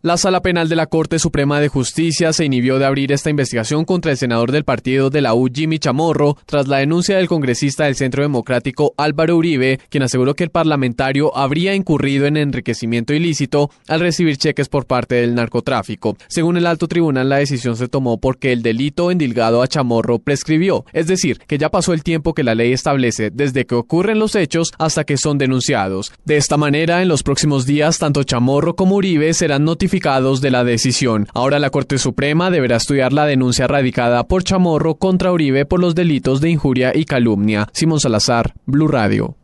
La Sala Penal de la Corte Suprema de Justicia se inhibió de abrir esta investigación contra el senador del partido de la U, Jimmy Chamorro, tras la denuncia del congresista del Centro Democrático Álvaro Uribe, quien aseguró que el parlamentario habría incurrido en enriquecimiento ilícito al recibir cheques por parte del narcotráfico. Según el alto tribunal, la decisión se tomó porque el delito endilgado a Chamorro prescribió, es decir, que ya pasó el tiempo que la ley establece desde que ocurren los hechos hasta que son denunciados. De esta manera, en los próximos días, tanto Chamorro como Uribe serán notificados de la decisión. Ahora la Corte Suprema deberá estudiar la denuncia radicada por Chamorro contra Uribe por los delitos de injuria y calumnia. Simón Salazar, Blue Radio.